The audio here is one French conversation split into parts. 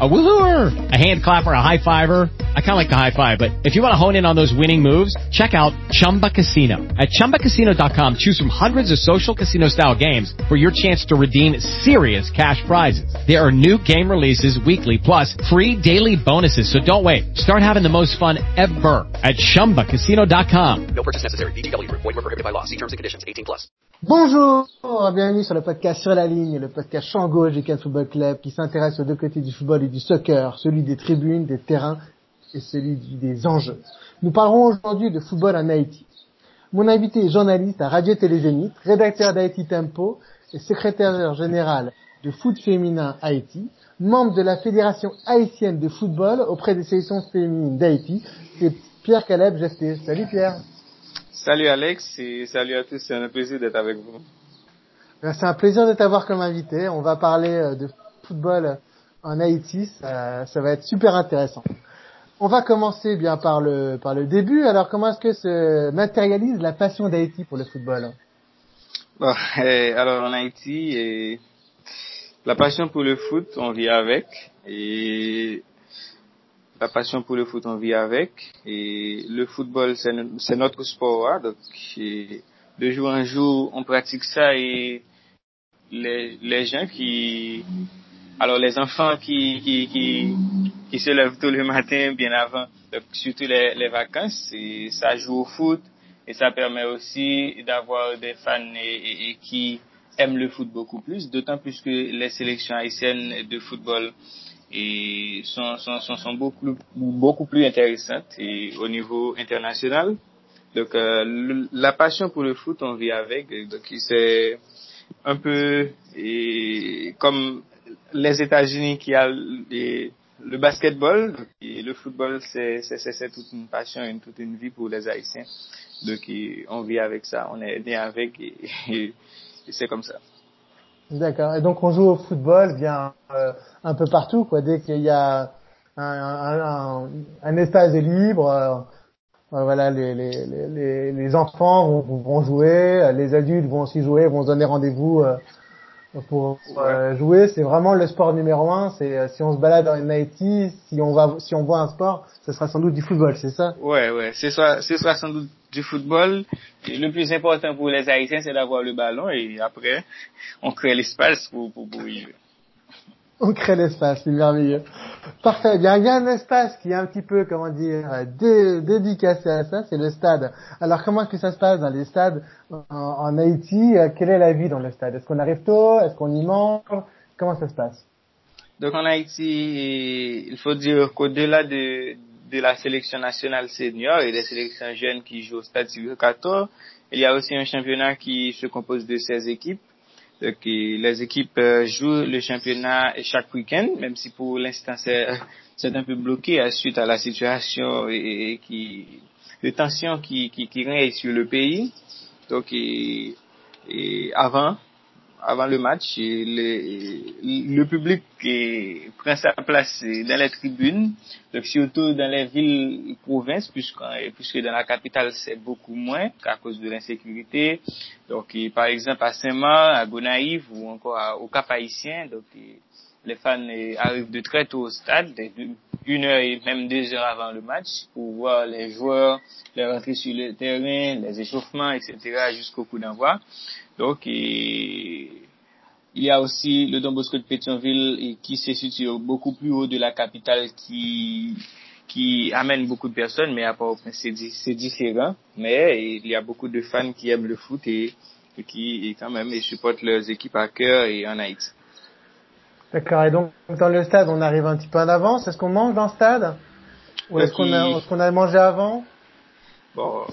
A woohooer, a hand clapper, a high fiver. I kind of like the high five, but if you want to hone in on those winning moves, check out Chumba Casino. At ChumbaCasino.com, choose from hundreds of social casino style games for your chance to redeem serious cash prizes. There are new game releases weekly, plus free daily bonuses. So don't wait. Start having the most fun ever at ChumbaCasino.com. No purchase necessary. BGW. Void were prohibited by law. See terms and conditions. 18 plus. Bonjour, bienvenue sur le podcast Sur la ligne, le podcast champ gauche du Football Club qui s'intéresse aux deux côtés du football et du soccer, celui des tribunes, des terrains et celui des enjeux. Nous parlerons aujourd'hui de football en Haïti. Mon invité est journaliste à Radio Télézénith, rédacteur d'Haïti Tempo et secrétaire général de foot féminin Haïti, membre de la Fédération haïtienne de football auprès des sélections féminines d'Haïti. C'est Pierre Caleb Gesté. Salut Pierre. Salut Alex et salut à tous, c'est un plaisir d'être avec vous. Ben, c'est un plaisir de t'avoir comme invité. On va parler euh, de football en Haïti, ça, va être super intéressant. On va commencer bien par le par le début. Alors comment est-ce que se matérialise la passion d'Haïti pour le football? Bon, eh, Alors en Haïti, eh, la passion pour le foot, on vit avec et la passion pour le foot, on vit avec. Et le football, c'est notre sport. Hein, donc, de jour en jour, on pratique ça et les, les gens qui... Alors, les enfants qui, qui, qui, qui se lèvent tôt le matin, bien avant, surtout les, les vacances, et ça joue au foot. Et ça permet aussi d'avoir des fans et, qui aiment le foot beaucoup plus, d'autant plus que les sélections haïtiennes de football et sont, sont, sont, beaucoup, beaucoup plus intéressantes et au niveau international. Donc euh, la passion pour le foot, on vit avec. Donc c'est un peu et, comme les États-Unis qui a le basketball et le football, c'est toute une passion, une, toute une vie pour les Haïtiens. Donc on vit avec ça, on est né avec et c'est comme ça. D'accord. Et donc on joue au football bien euh, un peu partout, quoi. Dès qu'il y a un, espace libre, euh, euh, voilà, les, les, les, les enfants vont, vont, jouer, les adultes vont aussi jouer, vont se donner rendez-vous pour jouer. C'est vraiment le sport numéro un. C'est si on se balade en Haïti, si on va, si on voit un sport, ce sera sans doute du football, c'est ça? Ouais, ouais. Ce sera, ce sera sans doute du football. le plus important pour les Haïtiens, c'est d'avoir le ballon et après, on crée l'espace pour, pour, pour y jouer. On crée l'espace, c'est merveilleux. Parfait. Bien, il y a un espace qui est un petit peu, comment dire, dédicacé à ça, c'est le stade. Alors, comment est-ce que ça se passe dans les stades en, Haïti? Quelle est la vie dans le stade? Est-ce qu'on arrive tôt? Est-ce qu'on y mange Comment ça se passe? Donc, en Haïti, il faut dire qu'au-delà de, de la sélection nationale senior et des sélections jeunes qui jouent au Stade Civil 14. Il y a aussi un championnat qui se compose de 16 équipes. Donc, les équipes euh, jouent le championnat chaque week-end, même si pour l'instant c'est, un peu bloqué à suite à la situation et, qui, de tension qui, qui, qui sur le pays. Donc, et avant, avant le match, le public prend sa place dans les tribunes, donc surtout dans les villes provinces, puisque, puisque dans la capitale c'est beaucoup moins à cause de l'insécurité. Donc par exemple à Saint-Marc, à Gonaïve ou encore au Cap Haïtien, donc les fans arrivent de très tôt au stade, une heure et même deux heures avant le match, pour voir les joueurs, les rentrer sur le terrain, les échauffements, etc. jusqu'au coup d'envoi. Donc, il y a aussi le Don Bosco de Pétionville qui se situe beaucoup plus haut de la capitale qui, qui amène beaucoup de personnes, mais à c'est différent. Mais il y a beaucoup de fans qui aiment le foot et, qui quand même supportent leurs équipes à cœur et en Haïti. D'accord. Et donc dans le stade, on arrive un petit peu en avance. Est-ce qu'on mange dans le stade? Ou est-ce qu'on a, est a mangé avant? Bon,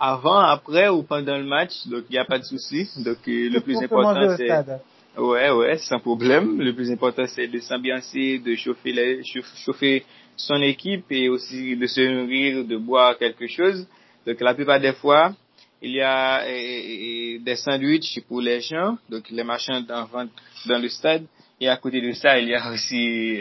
avant, après ou pendant le match, donc il n'y a pas de souci. Donc euh, le plus important c'est ouais ouais sans problème. Le plus important c'est de s'ambiancer, de chauffer les, chauffer son équipe et aussi de se nourrir, de boire quelque chose. Donc la plupart des fois, il y a des sandwichs pour les gens, donc les machins en vente dans le stade. Et à côté de ça, il y a aussi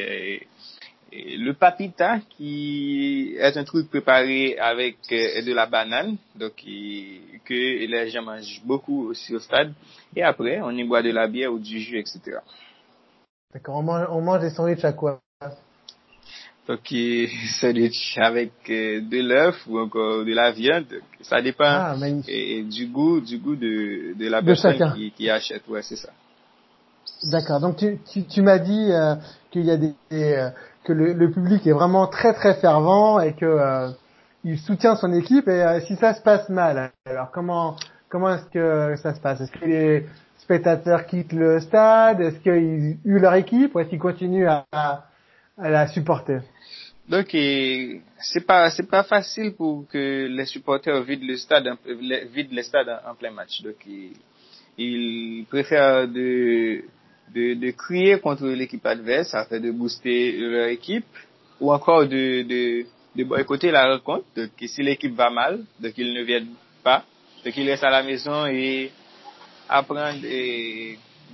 le papita qui est un truc préparé avec euh, de la banane, donc que les gens mangent beaucoup aussi au stade. Et après, on y boit de la bière ou du jus, etc. D'accord, on mange, on mange des sandwichs à quoi? Donc, sandwich avec euh, de l'œuf ou encore de la viande. Ça dépend ah, du goût, du goût de, de la personne qui, qui achète. Ouais, c'est ça. D'accord. Donc tu, tu, tu m'as dit euh, qu'il y a des, que le, public est vraiment très très fervent et que euh, il soutient son équipe. Et si ça se passe mal, alors comment comment est-ce que ça se passe? Est-ce que les spectateurs quittent le stade? Est-ce qu'ils huent leur équipe ou est-ce qu'ils continuent à, à, la supporter? Donc c'est pas c'est pas facile pour que les supporters vident le stade vident le stade en, plein match. Donc ils préfèrent de de, de crier contre l'équipe adverse afin de booster leur équipe ou encore de, de, de boycotter la rencontre. Donc, si l'équipe va mal, donc ils ne viennent pas, donc ils restent à la maison et apprendre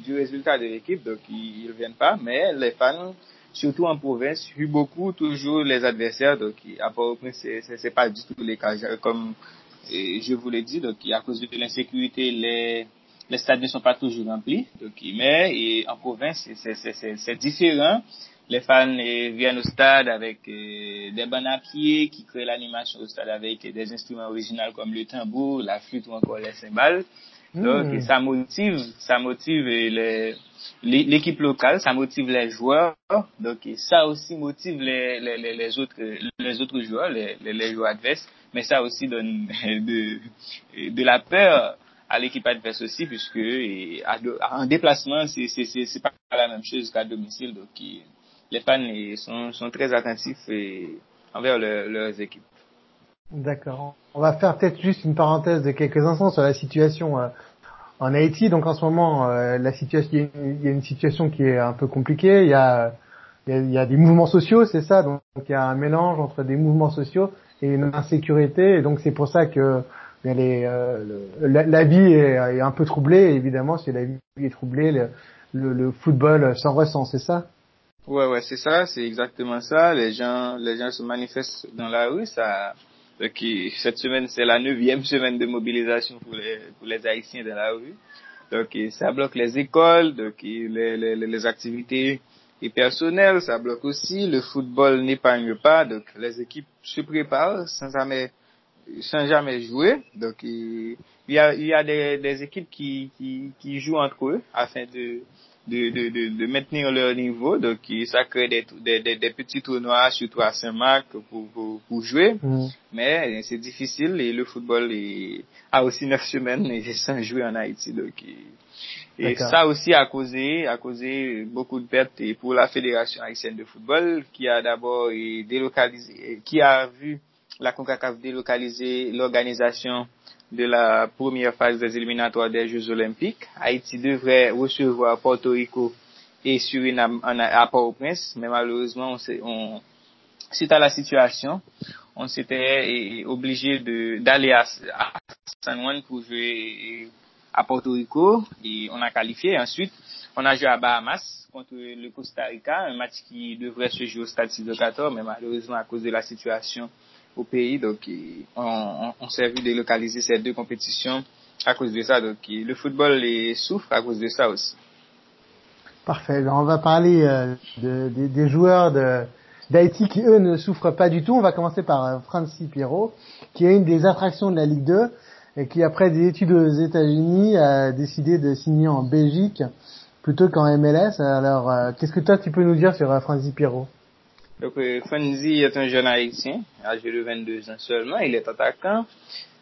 du résultat de l'équipe, donc ils ne viennent pas. Mais les fans, surtout en province, eu beaucoup toujours les adversaires, donc à Port-au-Prince, c'est pas du tout les cas. Comme je vous l'ai dit, donc à cause de l'insécurité, les les stades ne sont pas toujours remplis. Donc, mais et en province, c'est différent. Les fans viennent au stade avec eh, des bancs à pied qui créent l'animation au stade avec des instruments originaux comme le tambour, la flûte ou encore les cymbales. Donc, hmm. ça motive, ça motive l'équipe locale, ça motive les joueurs. Donc, ça aussi motive les, les, les, autres, les autres joueurs, les, les, joueurs adverses. Mais ça aussi donne de, de la peur à l'équipe adverse aussi, puisque en déplacement, c'est c'est pas la même chose qu'à domicile. Donc, les fans sont, sont très attentifs envers leurs équipes. D'accord. On va faire peut-être juste une parenthèse de quelques instants sur la situation euh, en Haïti. Donc en ce moment, euh, il y a une situation qui est un peu compliquée. Il y a, il y a, des mouvements sociaux, c'est ça? Donc, il y a un mélange entre des mouvements sociaux et une insécurité. Et donc c'est pour ça que euh, la, vie est, un peu troublée, évidemment, si la vie est troublée, le, le, football s'en ressent, c'est ça? Ouais, ouais, c'est ça, c'est exactement ça. Les gens, les gens se manifestent dans la rue. Ça, qui, cette semaine, c'est la neuvième semaine de mobilisation pour les, pour les Haïtiens dans la rue. Donc, ça bloque les écoles, donc les, les, les activités personnelles, ça bloque aussi. Le football n'épargne pas, donc les équipes se préparent sans jamais sans jamais jouer. Donc, il y a, il y a des, des équipes qui, qui, qui, jouent entre eux afin de, de, de, de, maintenir leur niveau. Donc, ça crée des, des, des petits tournois, surtout à Saint-Marc, pour, pour, pour, jouer. Mm. Mais c'est difficile et le football est, a aussi neuf semaines sans jouer en Haïti. Donc, et ça aussi a causé, a causé beaucoup de pertes pour la Fédération haïtienne de football, qui a d'abord délocalisé, qui a vu la CONCACAF délocalisé l'organisation de la première phase des éliminatoires des Jeux Olympiques. Haïti devrait recevoir Porto Rico et Suriname à Port-au-Prince, mais malheureusement, on, suite à la situation, on s'était obligé d'aller à, San Juan pour jouer à Porto Rico et on a qualifié. Ensuite, on a joué à Bahamas contre le Costa Rica, un match qui devrait se jouer au stade 6 mais malheureusement à cause de la situation au pays. Donc, on, on s'est vu délocaliser ces deux compétitions à cause de ça. Donc, le football souffre à cause de ça aussi. Parfait. on va parler euh, des joueurs d'Haïti qui, eux, ne souffrent pas du tout. On va commencer par euh, Francis Pierrot, qui est une des attractions de la Ligue 2 et qui, après des études aux États-Unis, a décidé de signer en Belgique plutôt qu'en MLS. Alors, euh, qu'est-ce que toi, tu peux nous dire sur Francis Pierrot? Donc, euh, Fanzi est un jeune haïtien, âgé de 22 ans seulement. Il est attaquant.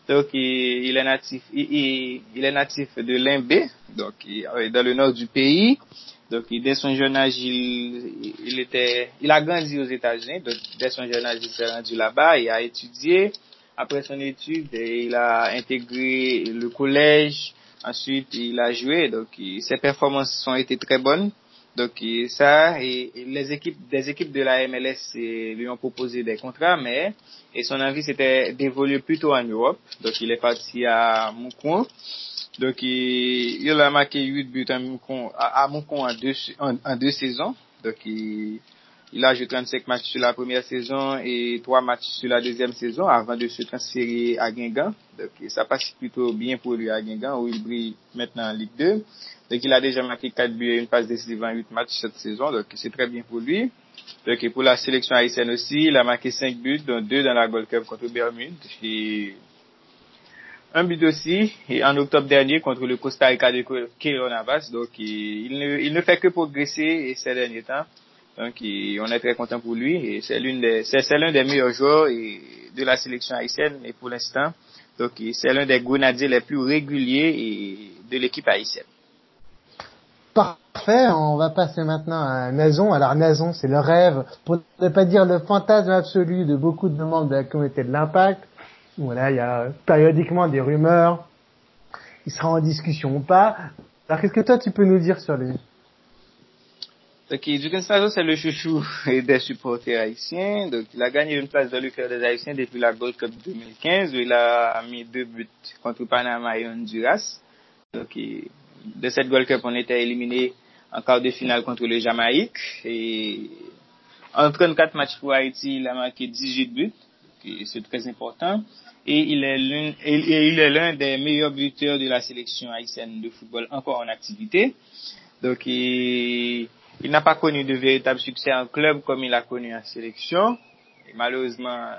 Donc, il, est natif, il, est natif de Limbé, donc dans le nord du pays. Donc, dès son jeune âge, il, il était, il a grandi aux États-Unis. Donc, dès son jeune âge, il s'est rendu là-bas. Il a étudié. Après son étude, il a intégré le collège. Ensuite, il a joué. Donc, ses performances ont été très bonnes. Donc ça, et, les équipes, des équipes de la MLS lui ont proposé des contrats, mais et son envie c'était d'évoluer plutôt en Europe. Donc il est parti à Moukon. Donc il, a marqué 8 buts à Moukon, à, en, deux, en, deux saisons. Donc il, il a joué 35 matchs sur la première saison et 3 matchs sur la deuxième saison avant de se transférer à Guingamp. Donc ça passe plutôt bien pour lui à Guingamp où il brille maintenant en Ligue 2. Donc il a déjà marqué 4 buts et une passe décisive en 8 matchs cette saison. Donc c'est très bien pour lui. Donc pour la sélection haïtienne aussi, il a marqué 5 buts, dont 2 dans la Gold Cup contre Bermude. Un but aussi, et en octobre dernier contre le Costa Rica de Keylor. Donc il ne fait que progresser ces derniers temps. Donc, on est très content pour lui et c'est l'une des, l'un des meilleurs joueurs de la sélection haïtienne et pour l'instant. Donc, c'est l'un des grenadiers les plus réguliers de l'équipe haïtienne. Parfait, on va passer maintenant à Nazon. Alors Nazon, c'est le rêve, pour ne pas dire le fantasme absolu de beaucoup de membres de la communauté de l'impact. Voilà, il y a périodiquement des rumeurs. Il sera en discussion ou pas. Alors qu'est-ce que toi tu peux nous dire sur lui donc, Dugan Stazo, c'est le chouchou des supporters haïtiens. Donc, il a gagné une place dans le cœur des haïtiens depuis la Gold Cup 2015 où il a mis deux buts contre Panama et Honduras. Donc, de cette Gold Cup, on était éliminé en quart de finale contre le Jamaïque. Et en 34 matchs pour Haïti, il a marqué 18 buts. C'est très important. Et il est l'un, il est l'un des meilleurs buteurs de la sélection haïtienne de football encore en activité. Donc, il, il n'a pas connu de véritable succès en club comme il a connu en sélection. Et malheureusement,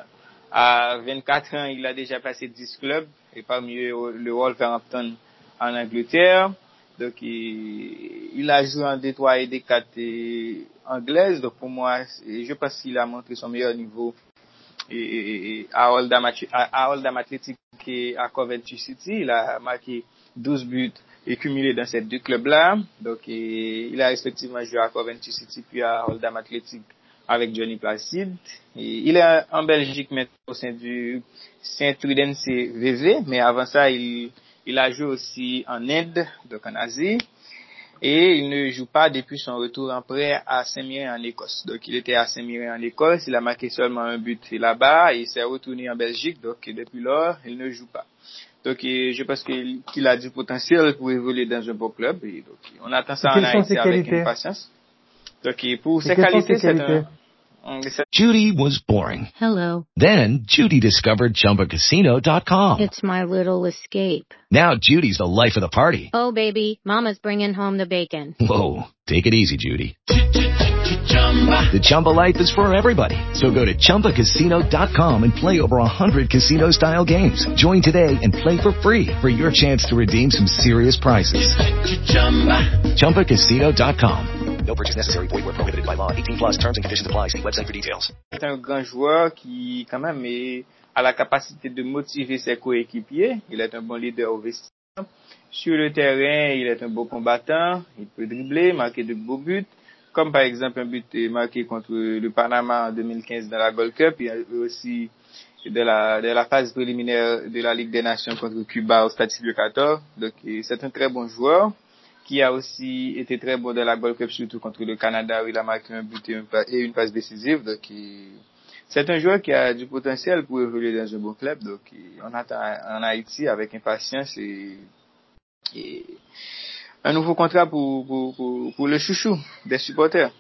à 24 ans, il a déjà passé 10 clubs, et parmi eux le Wolverhampton en Angleterre. Donc, il, a joué en Détroit et des 4 anglaises. Donc, pour moi, je pense qu'il a montré son meilleur niveau et, à Oldham Athletic et à Coventry City. Il a marqué 12 buts et cumulé dans ces deux clubs-là. Donc, il a respectivement joué à Coventry City puis à Oldham Athletic avec Johnny Placide. il est en Belgique maintenant au sein du Saint-Trudense VV, mais avant ça, il, a joué aussi en Inde, donc en Asie. Et il ne joue pas depuis son retour en prêt à Saint-Mirren en Écosse. Donc il était à Saint-Mirren en Écosse, il a marqué seulement un but là-bas, il s'est retourné en Belgique, donc depuis lors, il ne joue pas. Donc, je pense qu'il a du potentiel pour évoluer dans un bon club. Et donc, on attend ça en Haïti avec impatience. Donc, pour ses qualités, c'est un... Judy was boring. Hello. Then, Judy discovered ChumbaCasino.com. It's my little escape. Now, Judy's the life of the party. Oh, baby, mama's bringing home the bacon. Whoa, take it easy, Judy. The Chumba life is for everybody. So go to ChumbaCasino.com and play over 100 casino style games. Join today and play for free for your chance to redeem some serious prizes. Chumba. ChumbaCasino.com. No purchase necessary. Void where prohibited by law. 18 plus terms and conditions apply. See website for details. C'est un grand joueur qui, quand même, est, a la capacité de motiver ses coéquipiers. Il est un bon leader au vestiaire. Sur le terrain, il est un beau combattant. Il peut dribbler, marquer de beaux buts. Comme par exemple un but marqué contre le Panama en 2015 dans la Gold Cup, et aussi de la, de la phase préliminaire de la Ligue des Nations contre Cuba au Stade 14. Donc c'est un très bon joueur qui a aussi été très bon dans la Gold Cup, surtout contre le Canada où il a marqué un but et une passe décisive. Donc c'est un joueur qui a du potentiel pour évoluer dans un bon club. Donc on attend en Haïti avec impatience et un nouveau contrat pour, pour, pour, pour le chouchou des supporters.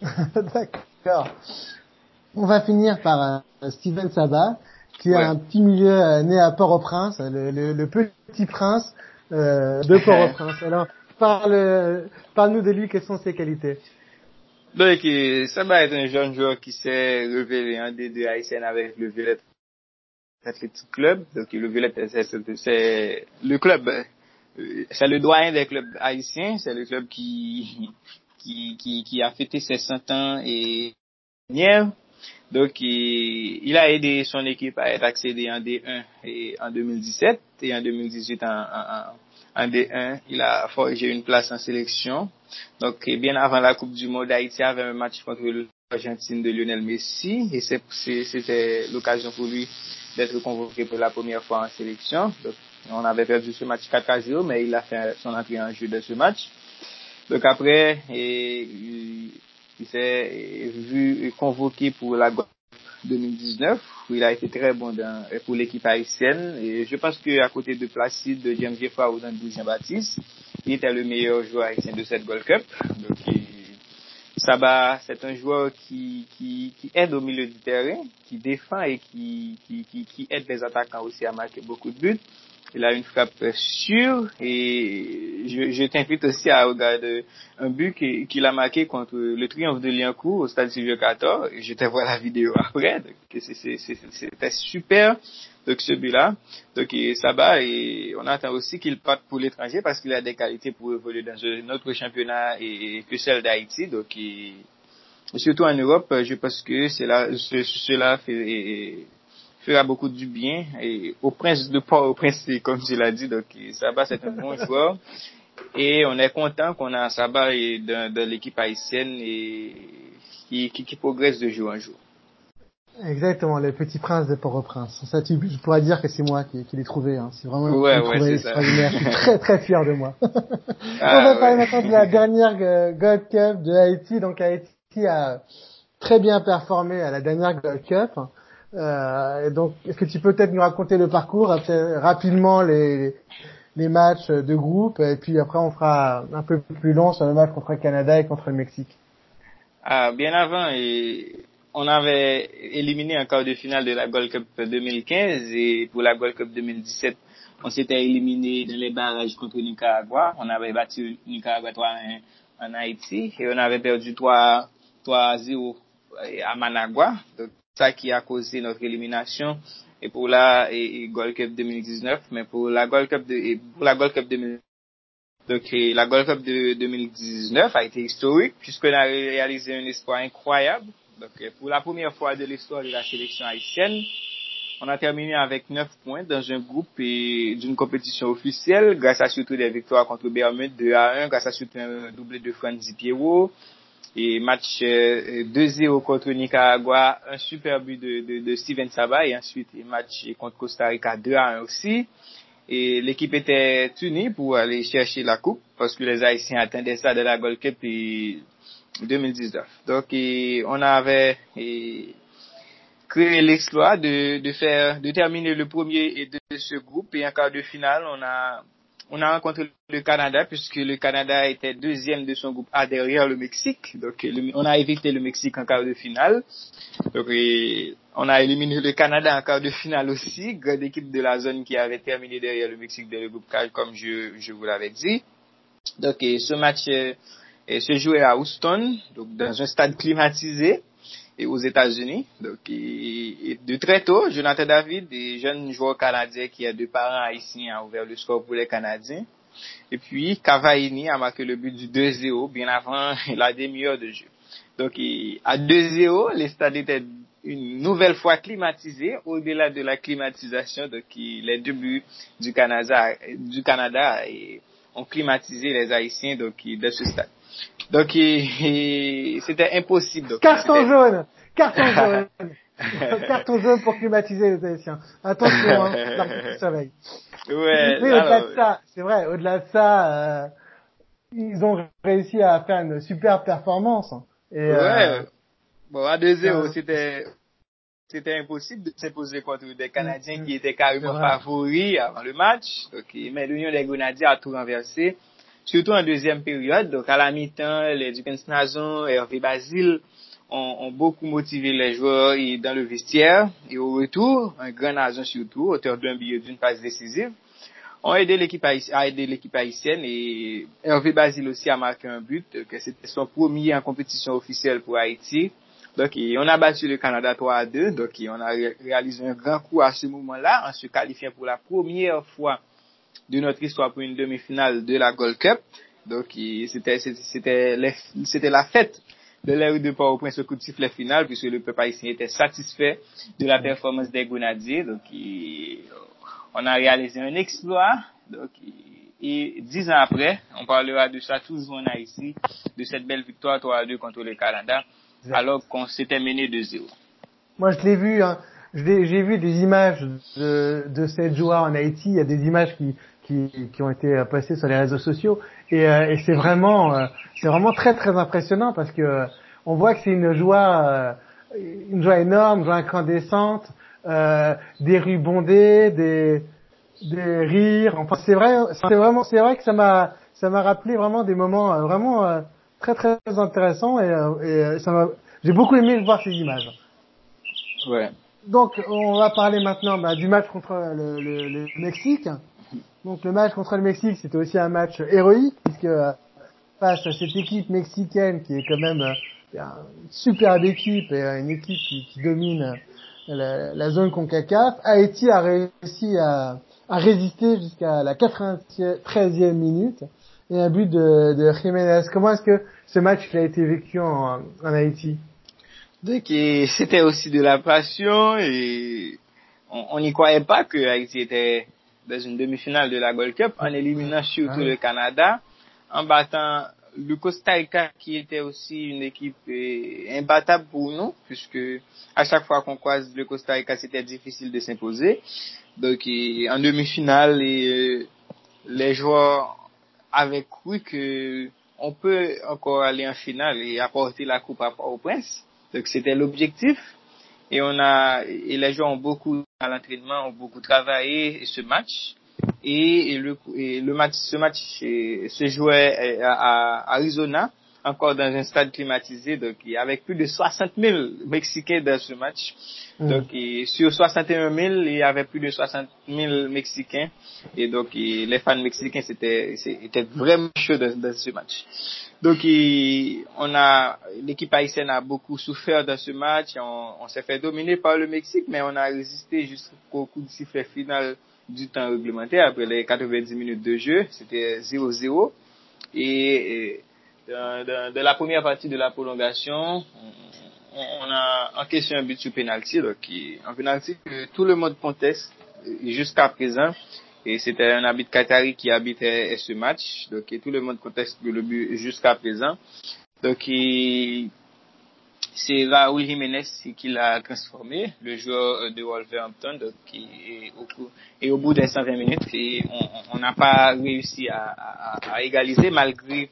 D'accord. On va finir par euh, Steven Sabat, qui est un petit milieu euh, né à Port-au-Prince, le, le, le, petit prince euh, de Port-au-Prince. Alors, parle, parle-nous de lui, quelles sont ses qualités? Donc, Sabat est un jeune joueur qui s'est révélé en des deux haïtiennes avec le Violet Athletic Club. Donc, le Violet, c'est le club c'est le doyen des clubs haïtiens, c'est le club qui, qui, qui, qui, a fêté ses 100 ans et hier. Donc, il, a aidé son équipe à être accédé en D1 et en 2017 et en 2018 en, en, en D1. Il a forgé une place en sélection. Donc, bien avant la Coupe du Monde, Haïti avait un match contre l'Argentine de Lionel Messi et c'était l'occasion pour lui d'être convoqué pour la première fois en sélection. On avait perdu ce match 4 à 0, mais il a fait son entrée en jeu de ce match. Donc après, il, s'est vu convoqué pour la 2019, où il a été très bon pour l'équipe haïtienne. Et je pense qu'à côté de Placide, de James Jeffra ou d'Andrew Jean-Baptiste, il était le meilleur joueur haïtien de cette Gold Cup. Saba, c'est un joueur qui, qui, qui, aide au milieu du terrain, qui défend et qui, qui, qui, aide les attaquants aussi à marquer beaucoup de buts. Il a une frappe sûre et je, je t'invite aussi à regarder un but qu'il a marqué contre le triomphe de Liancourt au stade Silvio 14. Je te vois la vidéo après. C'était super. Donc ce but-là, donc va et on attend aussi qu'il parte pour l'étranger parce qu'il a des qualités pour évoluer dans un autre championnat et, que celle d'Haïti. Donc surtout en Europe, je pense que cela, cela fait, fera beaucoup du bien et au prince de Port-au-Prince, comme je l'ai dit. Donc Saba c'est un bon joueur et on est content qu'on a Saba dans, dans l'équipe haïtienne et qui, qui, qui progresse de jour en jour. Exactement, les petits princes de Port-au-Prince. Ça, tu, je pourrais dire que c'est moi qui, qui l'ai trouvé. Hein. C'est vraiment ouais, ouais, extraordinaire. Je suis très très fier de moi. Ah, On va parler maintenant de la dernière euh, Gold Cup de Haïti. Donc Haïti a très bien performé à la dernière Gold Cup. Euh, donc, est-ce que tu peux peut-être nous raconter le parcours, rapidement les, les matchs de groupe, et puis après on fera un peu plus long sur le match contre le Canada et contre le Mexique. Ah, bien avant, on avait éliminé en quart de finale de la Gold Cup 2015 et pour la Gold Cup 2017, on s'était éliminé dans les barrages contre Nicaragua. On avait battu Nicaragua 3-1 en Haïti et on avait perdu 3-0 à Managua. Ça qui a causé notre élimination. Et pour la et, Gold Cup 2019, mais pour la Gold Cup de, la Gold Cup 2019, donc la Gold Cup de 2019 a été historique puisqu'on a réalisé un espoir incroyable. Donc, pour la première fois de l'histoire de la sélection haïtienne, on a terminé avec 9 points dans un groupe d'une compétition officielle, grâce à surtout des victoires contre Bermude 2 à 1, grâce à surtout un doublé de Franzi Pierrot, et match 2-0 euh, contre Nicaragua, un super but de, de, Steven Saba, et ensuite match contre Costa Rica 2 à 1 aussi. Et l'équipe était unie pour aller chercher la coupe, parce que les Haïtiens attendaient ça de la Gold Cup, et 2019. Donc, on avait créé l'exploit de, de faire, de terminer le premier de ce groupe et en quart de finale, on a, on a rencontré le Canada puisque le Canada était deuxième de son groupe A derrière le Mexique. Donc, on a évité le Mexique en quart de finale. Donc, on a éliminé le Canada en quart de finale aussi, grande équipe de la zone qui avait terminé derrière le Mexique dans le groupe 4 comme je, je vous l'avais dit. Donc, ce match, et se jouait à Houston, donc dans un stade climatisé et aux États-Unis. Donc, de très tôt, Jonathan David, des jeunes joueurs canadiens qui a deux parents haïtiens, a ouvert le score pour les Canadiens. Et puis, Cavaini a marqué le but du 2-0 bien avant la demi-heure de jeu. Donc, à 2-0, les stades étaient une nouvelle fois climatisés. Au-delà de la climatisation, donc les deux buts du Canada, du Canada ont climatisé les Haïtiens donc, de ce stade. Donc, c'était impossible. carton jaune Carton jaune Carton jaune pour climatiser les Haïtiens. Attention, hein, soleil. Ouais, Mais au-delà de ça, c'est vrai, au-delà de ça, euh, ils ont réussi à faire une super performance. Et, ouais. Euh, bon, à 2-0, c'était c'était impossible de s'imposer contre des Canadiens qui étaient carrément favoris avant le match. mais l'Union des Grenadiers a tout renversé. Soutou an dezyen peryode, do Kalamitan, le Dukens Nazon, Hervé Basile, on beaucoup motivé les joueurs et dans le vestiaire. Et au retour, un grand Nazon surtout, auteur d'un billet d'une passe décisive, ont aidé l'équipe haïtienne et Hervé Basile aussi a marqué un but, que c'était son premier en compétition officielle pour Haïti. Donc, on a battu le Canada 3 à 2, donc on a réalisé un grand coup à ce moment-là en se qualifiant pour la première fois de notre histoire pour une demi-finale de la Gold Cup. Donc, c'était, c'était, c'était la fête de l'ère de Port-au-Prince au coup de sifflet final, puisque le peuple haïtien était satisfait de la performance des Grenadiers. Donc, on a réalisé un exploit. Donc, et dix ans après, on parlera de ça toujours en Haïti, de cette belle victoire 3 à 2 contre le Canada, alors qu'on s'était mené de 0. Moi, je l'ai vu, hein. J'ai vu des images de, de cette joie en Haïti. Il y a des images qui, qui, qui ont été passés sur les réseaux sociaux et, euh, et c'est vraiment euh, c'est vraiment très très impressionnant parce que euh, on voit que c'est une joie une joie énorme, une joie incandescente, des rues bondées, des des rires. Enfin c'est vrai c'est vraiment c'est vrai que ça m'a ça m'a rappelé vraiment des moments vraiment très très intéressant et, et ça m'a, j'ai beaucoup aimé voir ces images. Ouais. Donc, on va parler maintenant bah, du match contre le, le, le, Mexique. Donc, le match contre le Mexique, c'était aussi un match héroïque, puisque face à cette équipe mexicaine qui est quand même euh, une superbe équipe et une équipe qui, domine la, la, zone CONCACAF, Haïti a réussi à, résister jusqu'à la 93e minute et un but de, Jiménez. Comment est-ce que ce match a été vécu en Haïti? Donc c'était aussi de la passion et on n'y croyait pas que Haïti était dans une demi-finale de la Gold Cup en éliminant surtout le Canada, en battant le Costa Rica qui était aussi une équipe euh, imbattable pour nous, puisque à chaque fois qu'on croise le Costa Rica, c'était difficile de s'imposer. Donc en demi-finale, euh, les joueurs avaient cru que on peut encore aller en finale et apporter la coupe à Port-au-Prince. Donc c'était l'objectif. Et on a, et les joueurs ont beaucoup à l'entraînement, ont beaucoup travaillé ce match. Et, le, le match, ce match se jouait à, à, Arizona, encore dans un stade climatisé, donc avec plus de 60 000 Mexicains dans ce match. Mm. Donc sur 61 000, il y avait plus de 60 000 Mexicains. Et donc les fans mexicains, c'était, c'était vraiment chaud dans ce match. Donc, on a, l'équipe haïtienne a beaucoup souffert dans ce match. On, s'est fait dominer par le Mexique, mais on a résisté jusqu'au coup de sifflet final du temps réglementaire après les 90 minutes de jeu. C'était 0-0. Et, dans, la première partie de la prolongation, on, a encaissé un but sur penalty, donc un penalty que tout le monde conteste jusqu'à présent. Et c'était un habit qatari qui habitait ce match. Donc, tout le monde conteste le but jusqu'à présent. Donc, c'est Raúl Jiménez qui l'a transformé, le joueur de Wolverhampton. Donc, et, au, et au bout des 120 minutes, on n'a pas réussi à, à, égaliser malgré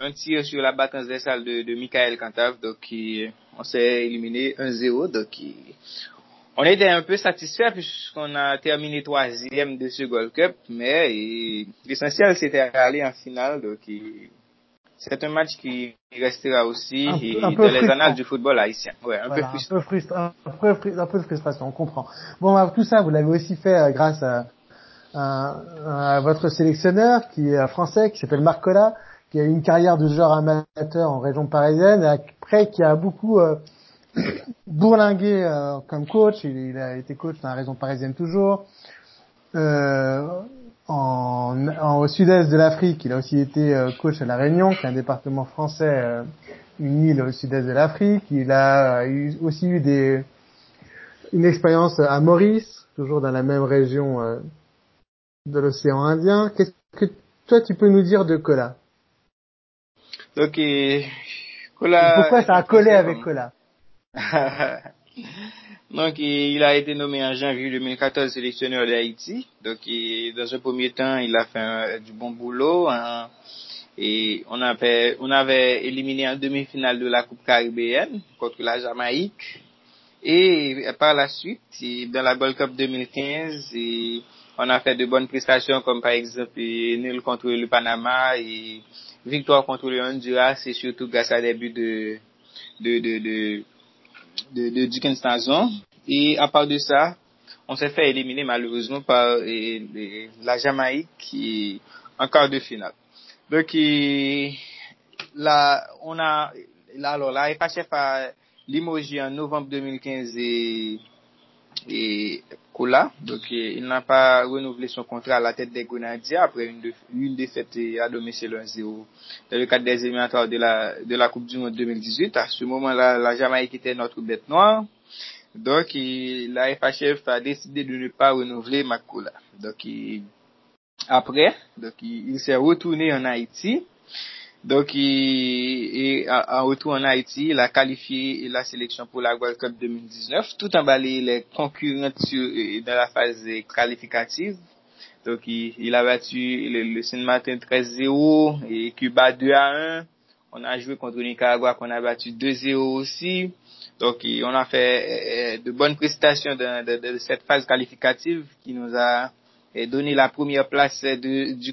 un tir sur la batte transversale de, de Michael Cantave. Donc, on s'est éliminé 1-0. Donc, on était un peu satisfait puisqu'on a terminé troisième de ce Gold Cup, mais l'essentiel c'était aller en finale, donc c'est un match qui restera aussi dans les annales du football haïtien. Ouais, un, peu frustrant. Un, peu un, peu de frustration, on comprend. Bon, bah, tout ça, vous l'avez aussi fait euh, grâce à, à, votre sélectionneur qui est français, qui s'appelle Marc Collat, qui a eu une carrière de joueur amateur en région parisienne, et après qui a beaucoup euh, bourlingué euh, comme coach, il, a été coach dans la région parisienne toujours. Euh, en, au sud-est de l'Afrique, il a aussi été euh, coach à La Réunion, qui est un département français, euh, une île au sud-est de l'Afrique. Il a eu, aussi eu des, une expérience à Maurice, toujours dans la même région de l'océan Indien. Qu'est-ce que toi tu peux nous dire de Cola Ok, Cola. Pourquoi ça a collé avec Cola Donc, il a été nommé en janvier 2014 sélectionneur d'Haïti. Donc, dans un premier temps, il a fait du bon boulot. Hein. et on avait, on avait éliminé en demi-finale de la Coupe caribéenne contre la Jamaïque. Et par la suite, dans la Gold Cup 2015, on a fait de bonnes prestations comme par exemple nul contre le Panama et victoire contre le Honduras, c'est surtout grâce à des buts de, de, de, de, de, de Dickens Nazon. Et à part de ça, on s'est fait éliminer malheureusement par et, et, la Jamaïque qui, en quart de finale. Donc, et, là, on a, là, alors, la FHF a limogé en novembre 2015 et, et Nicolas. Donc, eh, il n'a pas renouvelé son contrat à la tête des Grenadiers après une, de, une défaite eh, à domicile 1-0 dans le cadre des éliminatoires de la, de la Coupe du Monde 2018. À ce moment-là, la Jamaïque était notre bête noire. Donc, il, la FHF a décidé de ne pas renouveler Makula. Donc, il, après, donc il, il s'est retourné en Haïti. Donc, il, en retour en Haïti, il a qualifié la sélection pour la World Cup 2019, tout en balayant les concurrents dans la phase qualificative. Donc, il, a battu le, le Saint-Martin 13-0 et Cuba 2-1. On a joué contre Nicaragua qu'on a battu 2-0 aussi. Donc, on a fait euh, de bonnes prestations de, de, de, cette phase qualificative qui nous a euh, donné la première place de, du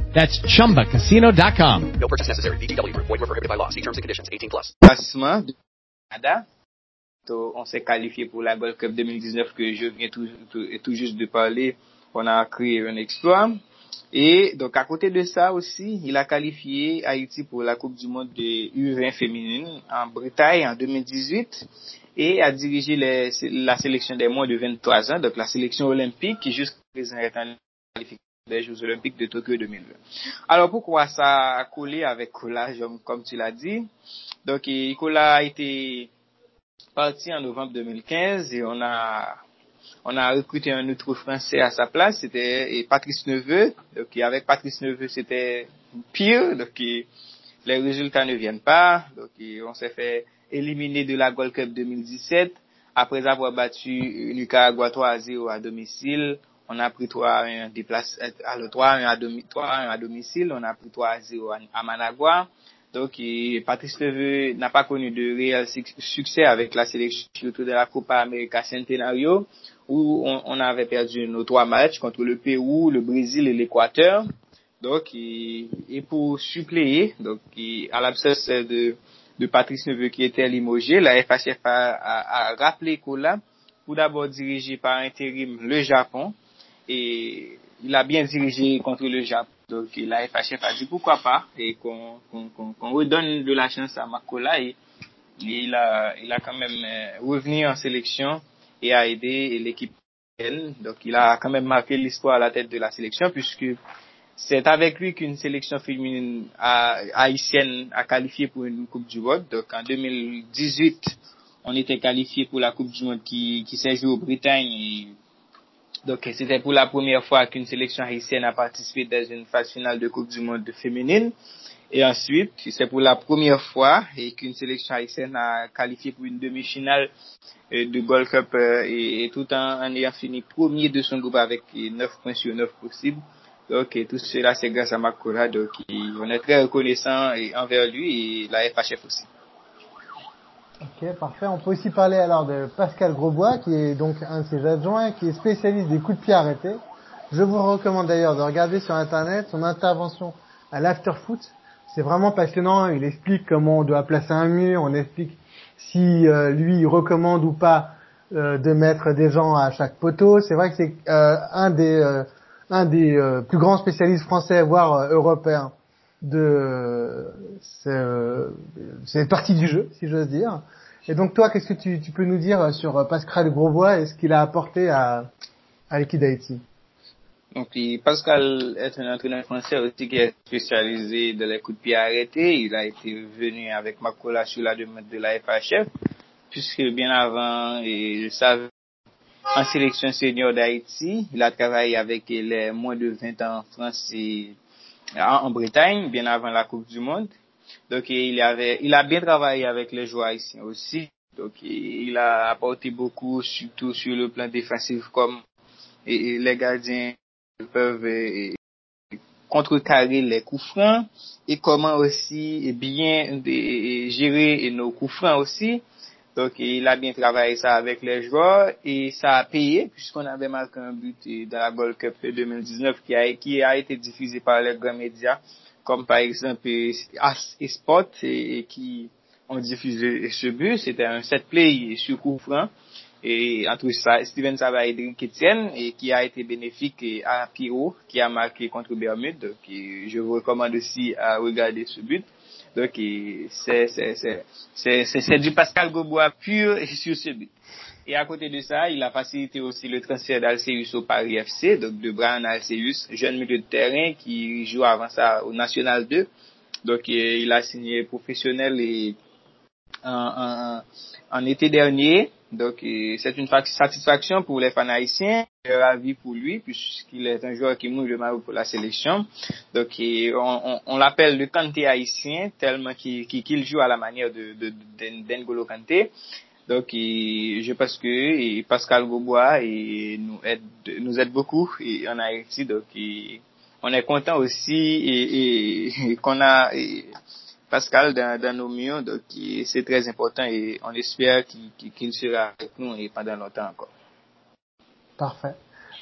That's ChumbaCasino.com. No purchase necessary. VGW Group. Void were prohibited by law. See terms and conditions. 18 plus. Classement du Canada. Donc, on s'est qualifié pour la Gold Cup 2019 que je viens tout, tout, tout juste de parler. On a créé un exploit. Et donc, à côté de ça aussi, il a qualifié Haïti pour la Coupe du Monde de U20 féminine en Bretagne en 2018 et a dirigé les, la sélection des moins de 23 ans, donc la sélection olympique qui jusqu'à présent est en qualification des Jeux Olympiques de Tokyo 2020. Alors pourquoi ça a collé avec Kola, comme tu l'as dit? Donc Kola a été parti en novembre 2015 et on a on a recruté un autre Français à sa place, c'était Patrice Neveu. Donc avec Patrice Neveu, c'était pire, donc les résultats ne viennent pas. Donc on s'est fait éliminer de la Gold Cup 2017 après avoir battu Nicaragua 3 à 0 à domicile. On a pris 3 à 1 déplace, alors 3 à 1 à, domi, 3 à 1 à domicile, on a pris 3 à 0 à, Managua. Donc, et Patrice Neveu n'a pas connu de réel succès avec la sélection de la Copa América Centenario, où on, on, avait perdu nos trois matchs contre le Pérou, le Brésil et l'Équateur. Donc, et, et, pour suppléer, donc, et, à l'absence de, de Patrice Neveu qui était limogé, la FHF a, a, a rappelé Kola pour d'abord diriger par intérim le Japon, et il a bien dirigé contre le Japon. Donc la FHF a dit pourquoi pas? Et qu'on qu qu redonne de la chance à Makola et, et, il, a, il a quand même euh, revenu en sélection et a aidé l'équipe. Donc il a quand même marqué l'histoire à la tête de la sélection puisque c'est avec lui qu'une sélection féminine haïtienne a qualifié pour une Coupe du Monde. Donc en 2018, on était qualifié pour la Coupe du Monde qui, qui s'est jouée au Bretagne et donc, c'était pour la première fois qu'une sélection haïtienne a participé dans une phase finale de Coupe du Monde féminine. Et ensuite, c'est pour la première fois qu'une sélection haïtienne a qualifié pour une demi-finale de Gold Cup et, et, tout en, ayant fini premier de son groupe avec 9 points sur 9 possibles. Donc, tout cela, c'est grâce à Makura. Donc, on est très reconnaissant envers lui et la FHF aussi. Ok, parfait. On peut aussi parler alors de Pascal Grosbois, qui est donc un de ses adjoints, qui est spécialiste des coups de pied arrêtés. Je vous recommande d'ailleurs de regarder sur Internet son intervention à l'afterfoot. C'est vraiment passionnant. Il explique comment on doit placer un mur. On explique si euh, lui il recommande ou pas euh, de mettre des gens à chaque poteau. C'est vrai que c'est euh, un des un des plus grands spécialistes français, voire européens de cette partie du jeu, si j'ose dire. Et donc toi, qu'est-ce que tu, tu, peux nous dire sur Pascal Grosbois et ce qu'il a apporté à, à l'équipe d'Haïti Donc Pascal est un entraîneur français aussi qui est spécialisé dans les coups de pied arrêtés. Il a été venu avec Makola sur la demande de la FHF, puisque bien avant, il savait en sélection senior d'Haïti, il a travaillé avec les moins de 20 ans en France en Bretagne, bien avant la Coupe du Monde. Donc, il, avait, il a bien travaillé avec les joueurs haïtiens aussi. Donc, il a apporté beaucoup, surtout sur le plan défensif, comme et, les gardiens peuvent contrecarrer les coups francs et comment aussi bien gérer nos coups francs aussi. Donc, il a bien travaillé ça avec les joueurs et ça a payé puisqu'on avait marqué un but dans la Gold Cup 2019 qui a, qui a été diffusé par les grands médias comme par exemple As et et, qui ont diffusé ce but. C'était un set play sur coup franc et entre ça, Steven Sava et Edric Etienne et qui a été bénéfique à Piro qui a marqué contre Bermude. Donc, je vous recommande aussi à regarder ce but. Donc, c'est du Pascal Gobois pur sur ce but. Et à côté de ça, il a facilité aussi le transfert d'Alceus au Paris FC, donc de Brian Alceus, jeune milieu de terrain qui joue avant ça au National 2. Donc, il a signé professionnel et en, en, été dernier. Donc, c'est une satisfaction pour les fans haïtiens. Ravi pour lui, puisqu'il est un joueur qui mouille le maillot pour la sélection. Donc, on, l'appelle le Kanté haïtien, tellement qu'il joue à la manière de d'Engolo Kanté. Donc, je pense que Pascal Gaubois nous aide, nous aide beaucoup en Haïti. Donc, on est content aussi et, qu'on a Pascal dans, nos murs. Donc, c'est très important et on espère qu'il sera avec nous et pendant longtemps encore. Parfait.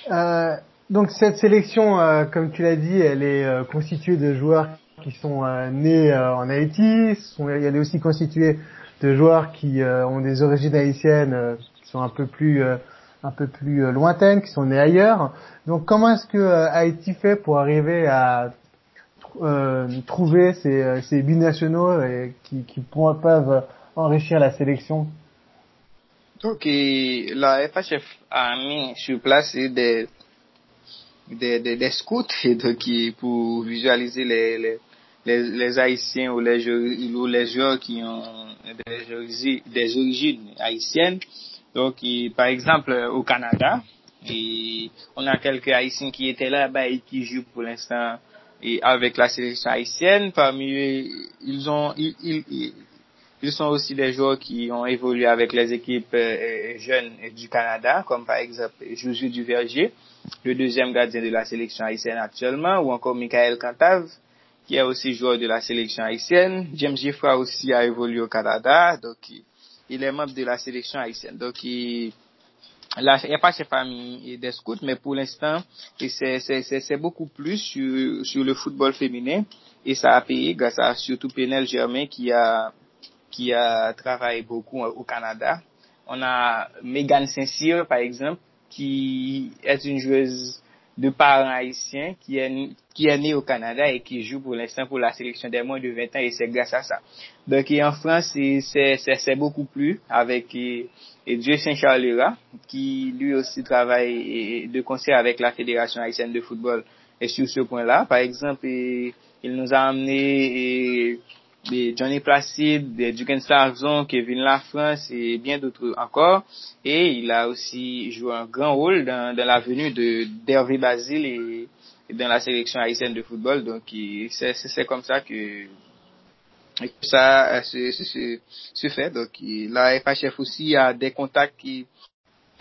Euh, donc, cette sélection, euh, comme tu l'as dit, elle est euh, constituée de joueurs qui sont nés en Haïti. elle est aussi constituée de joueurs qui euh, ont des origines haïtiennes euh, qui sont un peu plus euh, un peu plus lointaines, qui sont nés ailleurs. Donc comment est-ce que Haïti fait pour arriver à trouver ces, ces binationaux et qui, qui peuvent enrichir la sélection? Donc, la FHF a mis sur place des, des, des, des scouts donc, pour visualiser les, les, les, les Haïtiens ou les, ou les joueurs qui ont des des origines haïtiennes. Donc, et, par exemple, au Canada, et on a quelques Haïtiens qui étaient là-bas et qui jouent pour l'instant et avec la sélection haïtienne. Parmi eux, ils ont... Ils, ils, ils, sont aussi des joueurs qui ont évolué avec les équipes euh, jeunes du Canada, comme par exemple Josué Duverger, le deuxième gardien de la sélection haïtienne actuellement, ou encore Michael Cantave, qui est aussi joueur de la sélection haïtienne. James Giffra aussi a évolué au Canada, donc il est membre de la sélection haïtienne. Donc il n'y a pas chez famille des scouts, mais pour l'instant, c'est beaucoup plus sur, sur le football féminin et ça a payé grâce à surtout Penel Germain qui a qui a travaillé beaucoup au Canada. On a Megan Saint-Cyr, par exemple, qui est une joueuse de parents haïtiens qui est, qui est né au Canada et qui joue pour l'instant pour la sélection des moins de 20 ans et c'est grâce à ça. Donc en France, c'est beaucoup plus avec Dieu Saint-Charles qui lui aussi travaille de concert avec la Fédération haïtienne de football et sur ce point-là. Par exemple, il nous a amené de Johnny Placide, de Dugan Sarzon, Kevin Lafrance et bien d'autres encore. Et il a aussi joué un grand rôle dans, dans la venue de d'Hervé Basile et, dans la sélection haïtienne de football. Donc c'est comme ça que ça se, fait. Donc la FHF aussi a des contacts qui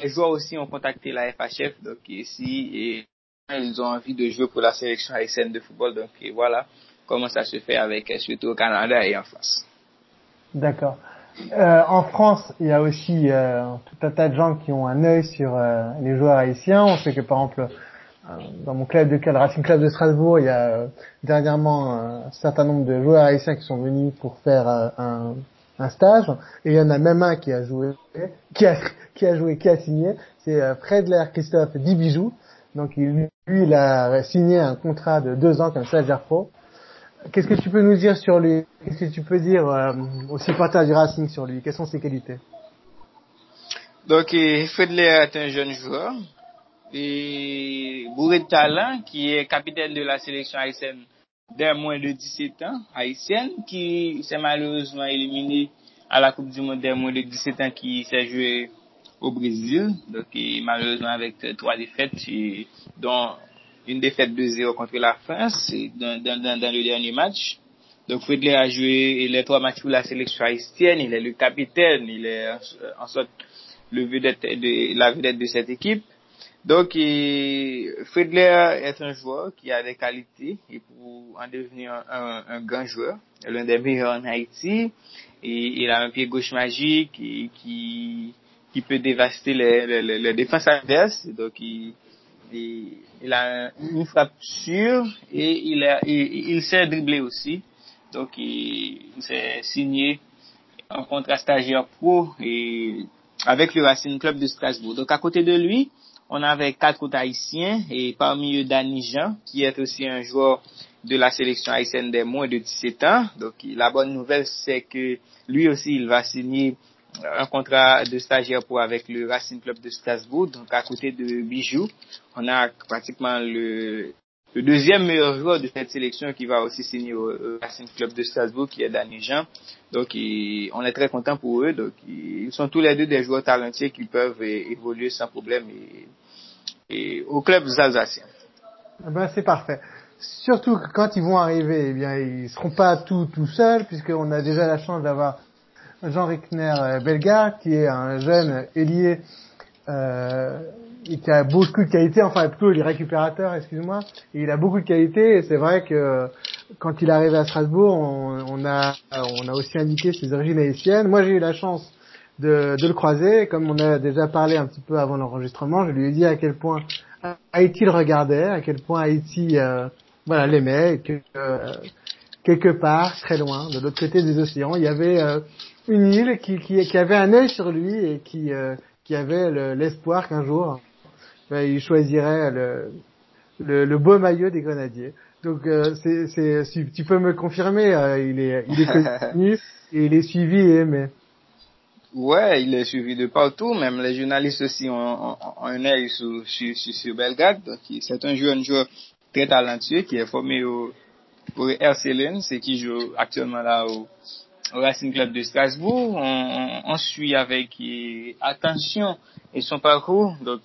les joueurs aussi ont contacté la FHF. Donc ici ils ont envie de jouer pour la sélection haïtienne de football. Donc voilà comment ça se fait avec surtout au Canada et en France. D'accord. Euh, en France, il y a aussi euh, tout un tas de gens qui ont un œil sur euh, les joueurs haïtiens. On sait que par exemple, euh, dans mon club de cadre, Racing Club de Strasbourg, il y a dernièrement un certain nombre de joueurs haïtiens qui sont venus pour faire un, un, stage. Et il y en a même un qui a joué, qui a, qui a joué, qui a signé. C'est Fredler Christophe Dibijou. Donc lui, il a signé un contrat de deux ans comme stagiaire pro. Qu'est-ce que tu peux nous dire sur lui? Qu'est-ce que tu peux dire euh, aux du Racing sur lui? Quelles sont ses qualités? Donc, Fredler est un jeune joueur. Et bourré de talent qui est capitaine de la sélection haïtienne dès moins de 17 ans, haïtienne, qui s'est malheureusement éliminé à la Coupe du Monde dès moins de 17 ans qui s'est joué au Brésil. Donc, malheureusement avec trois défaites, dont une défaite de 0 contre la France dans, le dernier match. Donc Fredler a joué les trois matchs pour la sélection haïtienne, il est le capitaine, il est en, sorte le vedette de, la vedette de cette équipe. Donc Fredler est un joueur qui a des qualités et pour en devenir un, un, grand joueur, l'un des meilleurs en Haïti. Il a un pied gauche magique qui, peut dévaster les, défenses adverses. Donc il a une frappe sûre et il, a, sait dribbler aussi. Donc, il, s'est signé en contrat stagiaire pro et avec le Racing Club de Strasbourg. Donc, à côté de lui, on avait quatre autres haïtiens et parmi eux Danny Jean, qui est aussi un joueur de la sélection haïtienne des moins de 17 ans. Donc la bonne nouvelle, c'est que lui aussi, il va signer un contrat de stagiaire pour avec le Racing Club de Strasbourg. Donc à côté de Bijou, on a pratiquement le, deuxième meilleur joueur de cette sélection qui va aussi signer au, Racing Club de Strasbourg, qui est Danny Jean. Donc, on est très content pour eux. Donc, ils sont tous les deux des joueurs talentueux qui peuvent évoluer sans problème et, au club alsaciens. Eh ben, c'est parfait. Surtout que quand ils vont arriver, eh bien, ils seront pas tout tout seuls, puisqu'on a déjà la chance d'avoir Jean Rickner Belgar, qui est un jeune ailier euh, qui a beaucoup de qualité, enfin plutôt il est récupérateur, excuse-moi, et il a beaucoup de qualité, et c'est vrai que quand il est arrivé à Strasbourg, on, a, on aussi indiqué ses origines haïtiennes. Moi j'ai eu la chance de, de le croiser, comme on a déjà parlé un petit peu avant l'enregistrement, je lui ai dit à quel point Haïti le regardait, à quel point Haïti euh, voilà l'aimait, que euh, quelque part, très loin, de l'autre côté des océans, il y avait euh, une île qui, qui, qui, avait un œil sur lui et qui, euh, qui avait l'espoir qu'un jour, ben, il choisirait le, le, le, beau maillot des grenadiers. Donc euh, c'est, tu peux me confirmer, euh, il est, il est connu et il est suivi et aimé. Ouais, il est suivi de partout, même les journalistes aussi ont, ont, ont un œil sur, sur, sur, sur Belgrade. C'est un jeune joueur très talentueux qui est formé au, au RC Lens et qui joue actuellement là au, au Racing Club de Strasbourg. On, on, suit avec attention et son parcours. Donc,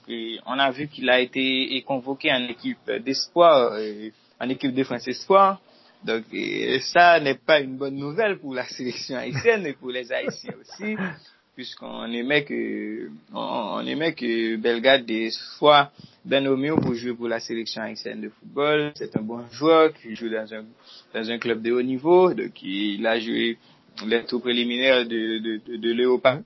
on a vu qu'il a été convoqué en équipe d'espoir, en équipe de France Espoir. Donc, ça n'est pas une bonne nouvelle pour la sélection haïtienne et pour les Haïtiens aussi, puisqu'on aimait que on, aimait que Belgrade soit Ben Omeo pour jouer pour la sélection haïtienne de football. C'est un bon joueur qui joue dans un dans un club de haut niveau. Donc, il a joué les tours préliminaires de, de, de, de.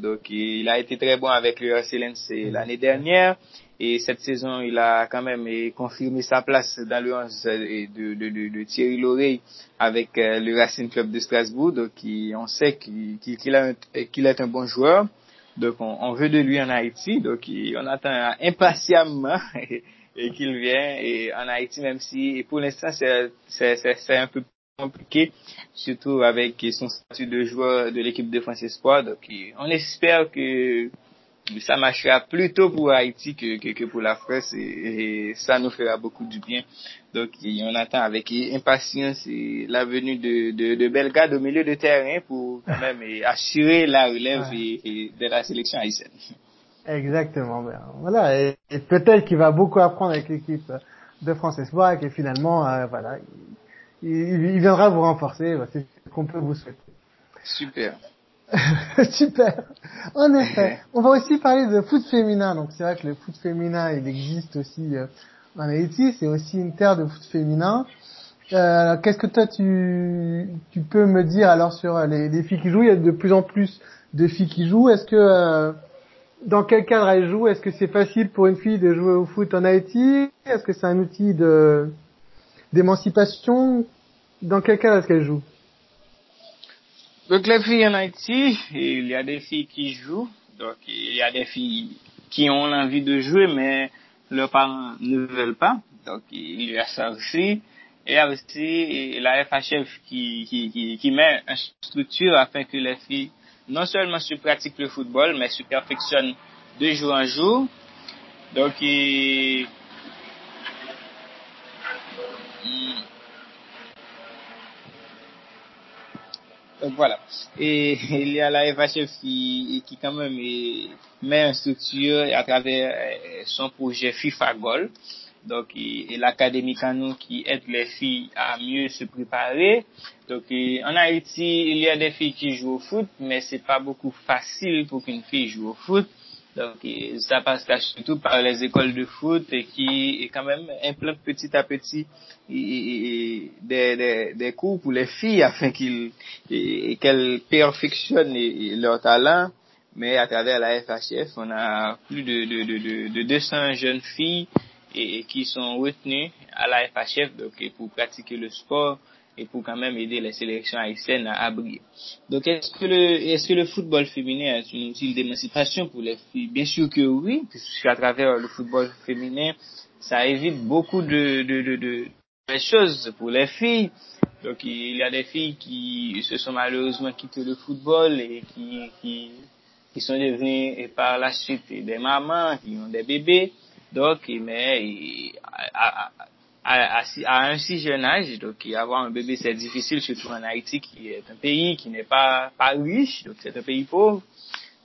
Donc, il a été très bon avec le RC Lens l'année dernière. Et cette saison, il a quand même confirmé sa place dans le 11 de, de, de, de Thierry Loreille avec le Racing Club de Strasbourg. Donc, on sait qu'il qu qu est un bon joueur. Donc, on, on, veut de lui en Haïti. Donc, on attend impatiemment qu'il vienne en Haïti, même si pour l'instant, c'est un peu compliqué, surtout avec son statut de joueur de l'équipe de France Espoir. Donc, on espère que ça marchera plutôt pour Haïti que, que, que pour la France et, et, ça nous fera beaucoup du bien. Donc, on attend avec impatience la venue de, de, de Belgrade au milieu de terrain pour quand même assurer la relève et, de la sélection haïtienne. Exactement. Ben, voilà. Et, et peut-être qu'il va beaucoup apprendre avec l'équipe de France Espoir et que finalement, euh, voilà, il, il, viendra vous renforcer. C'est ce qu'on peut vous souhaiter. Super. Super. En effet, on va aussi parler de foot féminin. Donc c'est vrai que le foot féminin, il existe aussi euh, en Haïti. C'est aussi une terre de foot féminin. Euh, Qu'est-ce que toi tu tu peux me dire alors sur les, les, filles qui jouent? Il y a de plus en plus de filles qui jouent. Est-ce que euh, dans quel cadre elles jouent? Est-ce que c'est facile pour une fille de jouer au foot en Haïti? Est-ce que c'est un outil de d'émancipation Dans quel cadre est-ce qu'elles jouent donc les filles en Haïti, il y a des filles qui jouent, donc il y a des filles qui ont l'envie de jouer, mais leurs parents ne veulent pas, donc il y a ça aussi. Il y a aussi la FHF qui, qui, qui, qui met une structure afin que les filles non seulement se pratiquent le football, mais se perfectionnent de jour en jour. Donc, il, Donc voilà. Et il y a la FHF qui, qui quand même met une structure à travers son projet FIFA Goal. Donc, et, l'académie Canon qui aide les filles à mieux se préparer. Donc, en Haïti, il y a des filles qui jouent au foot, mais c'est pas beaucoup facile pour qu'une fille joue au foot. Donc, ça passe surtout par les écoles de foot et qui quand même implantent petit à petit et, des, des, des, cours pour les filles afin qu'ils qu'elles perfectionnent leur talent. Mais à travers la FHF, on a plus de, de, de, de 200 jeunes filles et, qui sont retenues à la FHF donc, pour pratiquer le sport et pour quand même aider les sélections haïtiennes à, briller. Donc, est-ce que le, est-ce que le football féminin est un outil d'émancipation pour les filles? Bien sûr que oui, puisqu'à travers le football féminin, ça évite beaucoup de, de, de, de choses pour les filles. Donc il y a des filles qui se sont malheureusement quittées le football et qui, qui, qui sont devenues et par la suite des mamans qui ont des bébés. Donc, mais à, à, un si jeune âge, donc avoir un bébé c'est difficile, surtout en Haïti qui est un pays qui n'est pas, riche, donc c'est un pays pauvre.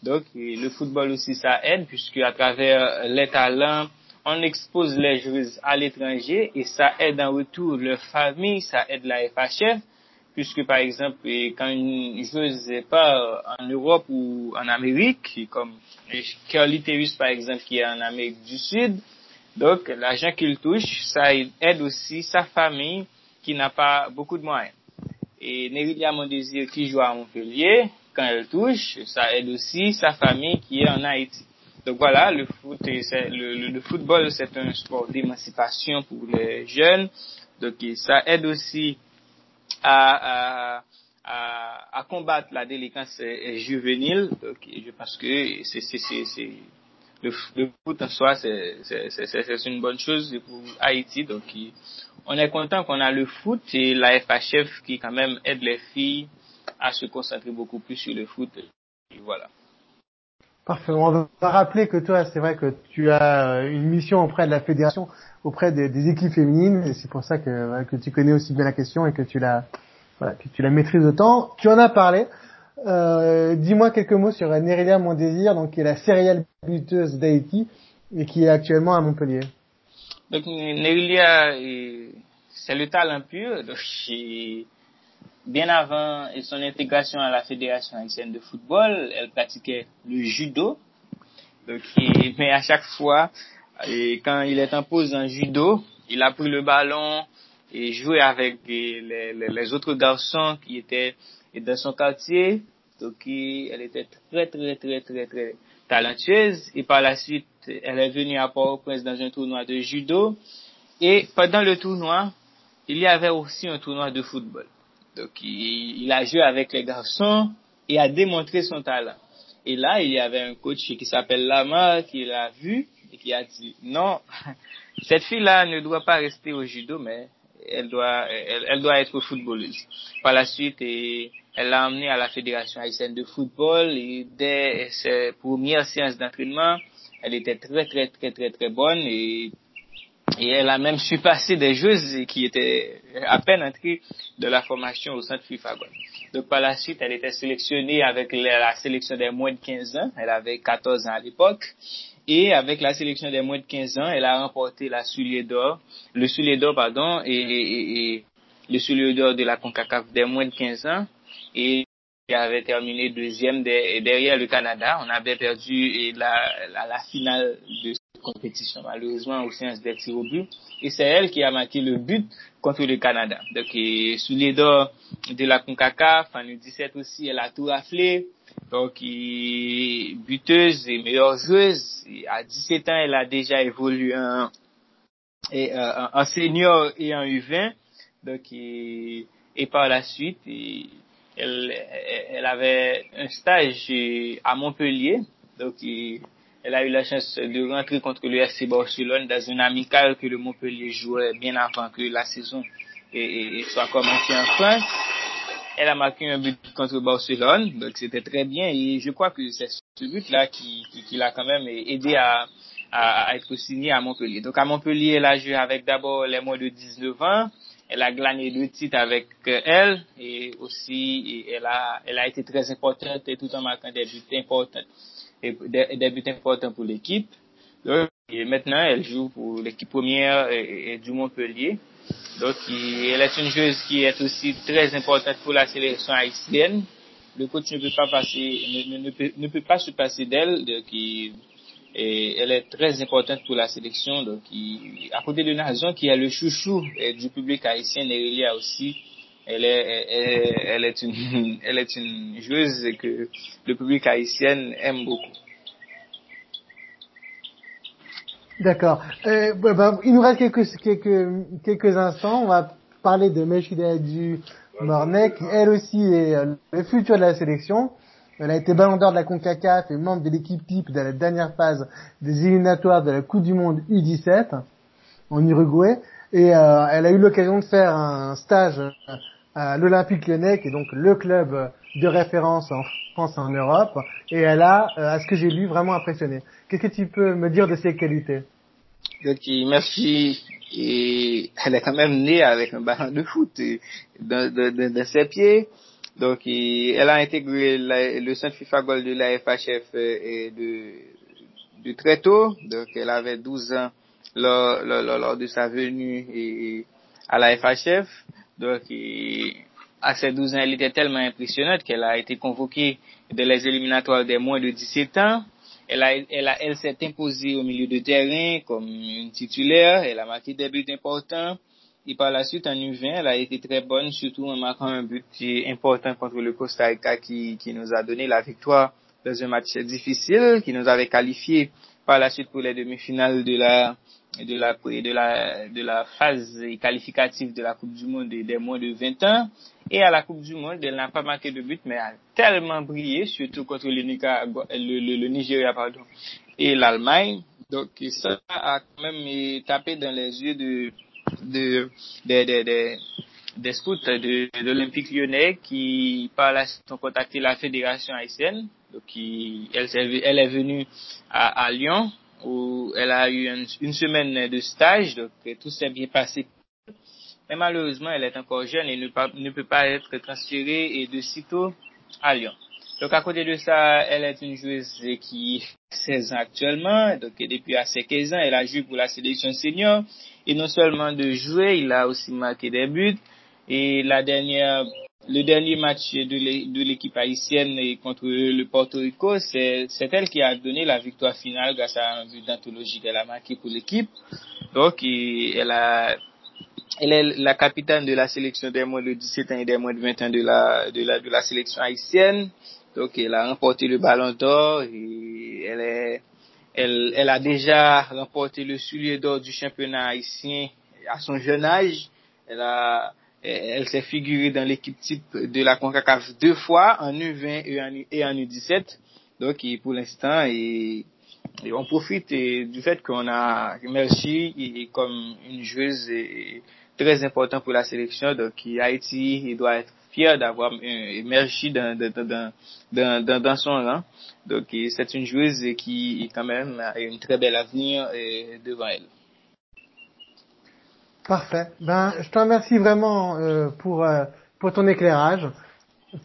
Donc le football aussi ça aide puisque à travers les talents, on expose les joueuses à l'étranger et ça aide en retour leur famille, ça aide la FHF, puisque par exemple, quand une joueuse part en Europe ou en Amérique, comme Curly Terus par exemple qui est en Amérique du Sud, donc l'argent qu'il touche, ça aide aussi sa famille qui n'a pas beaucoup de moyens. Et Nerilia Mondésir qui joue à Montpellier, quand elle touche, ça aide aussi sa famille qui est en Haïti. Donc voilà, le, foot le, football, c'est un sport d'émancipation pour les jeunes. Donc ça aide aussi à, combattre la délinquance juvénile. Donc, je pense que c'est, le, foot en soi, c'est, c'est, une bonne chose pour Haïti. Donc on est content qu'on a le foot et la FHF qui quand même aide les filles à se concentrer beaucoup plus sur le foot. Et voilà. Parfait. On va rappeler que toi, c'est vrai que tu as euh, une mission auprès de la fédération, auprès des, des équipes féminines, et c'est pour ça que, que tu connais aussi bien la question et que tu la, voilà, que tu la maîtrises autant. Tu en as parlé. Euh, Dis-moi quelques mots sur Nerelia Mon Désir, donc qui est la céréale buteuse d'Haïti et qui est actuellement à Montpellier. Donc c'est le talent pur. Donc, bien avant son intégration à la Fédération haïtienne de football, elle pratiquait le judo. Mais à chaque fois, et quand il est en pause en judo, il a pris le ballon et joué avec les, autres garçons qui étaient dans son quartier. Donc, elle était très, très, très, très, très talentueuse. Et par la suite, elle est venue à Port-au-Prince dans un tournoi de judo. Et pendant le tournoi, il y avait aussi un tournoi de football. Donc, il, a joué avec les garçons et a démontré son talent. Et là, il y avait un coach qui s'appelle Lama qui l'a vu et qui a dit non, cette fille-là ne doit pas rester au judo, mais elle doit, elle, doit être footballeuse. Par la suite, et, elle l'a emmenée à la Fédération haïtienne de football et dès ses premières séances d'entraînement, elle était très, très, très, très, très bonne et et elle a même surpassé des joueuses qui étaient à peine entrées de la formation au centre FIFA. Donc par la suite, elle était sélectionnée avec la sélection des moins de 15 ans. Elle avait 14 ans à l'époque. Et avec la sélection des moins de 15 ans, elle a remporté la soulier d'or, le soulier d'or, pardon, et, le soulier d'or de la CONCACAF des moins de 15 ans. Et elle avait terminé deuxième derrière le Canada. On avait perdu la, finale de compétition, malheureusement, au séances des tirs au but. Et c'est elle qui a marqué le but contre le Canada. Donc, sous les d'or de la CONCACAF, en 2017 aussi, elle a tout raflé. Donc, buteuse et meilleure joueuse. à 17 ans, elle a déjà évolué en, euh, en senior et en U20. Donc, et, par la suite, elle, avait un stage à Montpellier. Donc, elle a eu la chance de rentrer contre le FC Barcelone dans une amicale que le Montpellier jouait bien avant que la saison soit commencée en France. Elle a marqué un but contre Barcelone, donc c'était très bien et je crois que c'est ce but-là qui, l'a quand même aidé à, être signé à Montpellier. Donc à Montpellier, elle a joué avec d'abord les moins de 19 ans, elle a gagné deux titres avec elle et aussi elle a, elle a été très importante et tout en marquant des buts importants et des, buts importants pour l'équipe. Et maintenant, elle joue pour l'équipe première du Montpellier. Donc, elle est une joueuse qui est aussi très importante pour la sélection haïtienne. Le coach ne peut pas passer, ne, peut, ne peut, pas se passer d'elle. Et elle est très importante pour la sélection. Donc, à côté de Nazon, qui est le chouchou du public haïtien, elle a aussi elle est, elle, elle, est une, elle est une joueuse que le public haïtien aime beaucoup. D'accord. Euh, bah, il nous reste quelques, quelques, quelques instants. On va parler de Meshida du qui elle aussi est le futur de la sélection. Elle a été ballon d'or de la CONCACAF et membre de l'équipe type de la dernière phase des éliminatoires de la Coupe du Monde U17 en Uruguay. Et euh, elle a eu l'occasion de faire un stage à l'Olympique Lyonnais, qui est donc le club de référence en France et en Europe. Et elle a, à ce que j'ai lu, vraiment impressionné. Qu'est-ce que tu peux me dire de ses qualités? Merci. Et elle est quand même née avec un ballon de foot dans, dans, dans ses pieds. Donc, elle a intégré le centre FIFA Gold de la FHF euh, de, de très tôt. Donc, elle avait 12 ans lors, de sa venue à la FHF. Donc, à ses 12 ans, elle était tellement impressionnante qu'elle a été convoquée dans les éliminatoires des moins de 17 ans. Elle, a, s'est imposée au milieu de terrain comme titulaire. Elle a marqué des buts importants. Et par la suite, en U20, elle a été très bonne, surtout en marquant un but important contre le Costa Rica qui, qui nous a donné la victoire dans un match difficile, qui nous avait qualifié par la suite pour les demi-finales de la, de la, de la, de la phase qualificative de la Coupe du Monde des, moins de 20 ans. Et à la Coupe du Monde, elle n'a pas marqué de but, mais a tellement brillé, surtout contre le, le, Nigeria pardon, et l'Allemagne. Donc ça a quand même tapé dans les yeux de, de, de, de, de des scouts de, l'Olympique lyonnais qui par la ont contacté la fédération haïtienne. Donc qui, elle, elle est venue à, à Lyon où elle a eu une, semaine de stage, donc tout s'est bien passé. Mais malheureusement, elle est encore jeune et ne, ne peut pas être transférée et de sitôt à Lyon. Donc à côté de ça, elle est une joueuse qui a 16 ans actuellement, donc depuis à ses 15 ans, elle a joué pour la sélection senior. Et non seulement de jouer, il a aussi marqué des buts. Et la dernière le dernier match de l'équipe haïtienne contre le Porto Rico, c'est elle qui a donné la victoire finale grâce à un but d'anthologie qu'elle a marqué pour l'équipe. Donc, elle, a, elle est la capitaine de la sélection des moins de 17 ans et des moins de 20 ans de la sélection haïtienne. Donc, elle a remporté le ballon d'or elle, a déjà remporté le soulier d'or du championnat haïtien à son jeune âge. Elle s'est figurée dans l'équipe type de la CONCACAF deux fois, en U20 et en U17. Donc, pour l'instant, on profite du fait qu'on a Merci comme une joueuse très importante pour la sélection. Donc, Haïti doit être fier d'avoir Merci dans, dans, dans, dans, son rang. Donc, c'est une joueuse qui, quand même, a une très belle avenir devant elle. Parfait. Ben, je te remercie vraiment euh, pour euh, pour ton éclairage,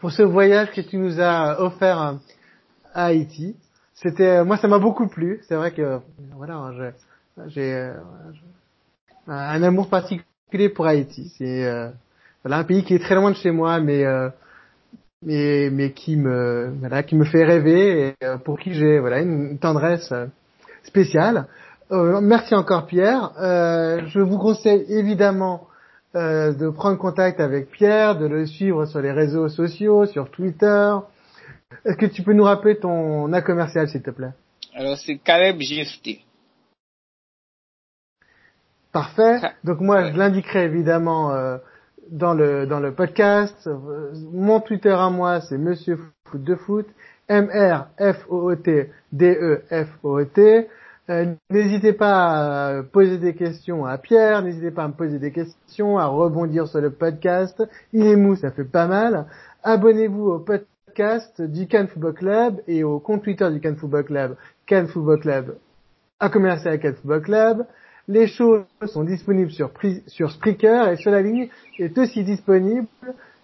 pour ce voyage que tu nous as offert à Haïti. C'était, moi, ça m'a beaucoup plu. C'est vrai que voilà, j'ai euh, un amour particulier pour Haïti. C'est voilà un pays qui est très loin de chez moi, mais mais mais qui me voilà qui me fait rêver et pour qui j'ai voilà une tendresse spéciale. Euh, merci encore Pierre. Euh, je vous conseille évidemment euh, de prendre contact avec Pierre, de le suivre sur les réseaux sociaux, sur Twitter. Est-ce que tu peux nous rappeler ton A commercial s'il te plaît? Alors c'est Caleb GFT. Parfait. Donc moi je l'indiquerai évidemment euh, dans le dans le podcast. Mon Twitter à moi c'est Monsieur Foot de Foot. M R F O T D E F O T. Euh, n'hésitez pas à poser des questions à Pierre, n'hésitez pas à me poser des questions, à rebondir sur le podcast. Il est mou, ça fait pas mal. Abonnez-vous au podcast du Cannes Football Club et au compte Twitter du Cannes Football Club, Cannes Football Club, à commercial Cannes Football Club. Les shows sont disponibles sur, sur Spreaker et sur la ligne est aussi disponible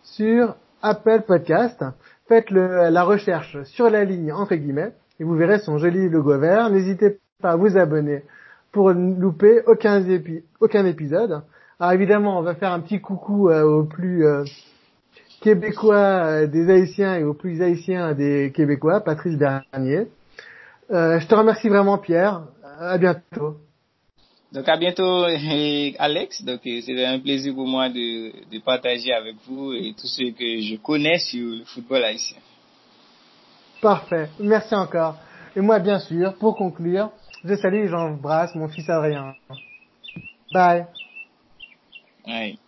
sur Apple Podcast. Faites le, la recherche sur la ligne entre guillemets et vous verrez son joli logo vert. N'hésitez à vous abonner pour ne louper aucun, épisode. Alors évidemment, on va faire un petit coucou euh, aux plus euh, québécois euh, des Haïtiens et aux plus Haïtiens des Québécois, Patrice Bernier. je te remercie vraiment Pierre. À bientôt. Donc à bientôt Alex. Donc c'est un plaisir pour moi de, de, partager avec vous et tous ceux que je connais sur le football haïtien. Parfait. Merci encore. Et moi bien sûr, pour conclure, je salue Jean Brasse, mon fils Adrien. Bye. Bye.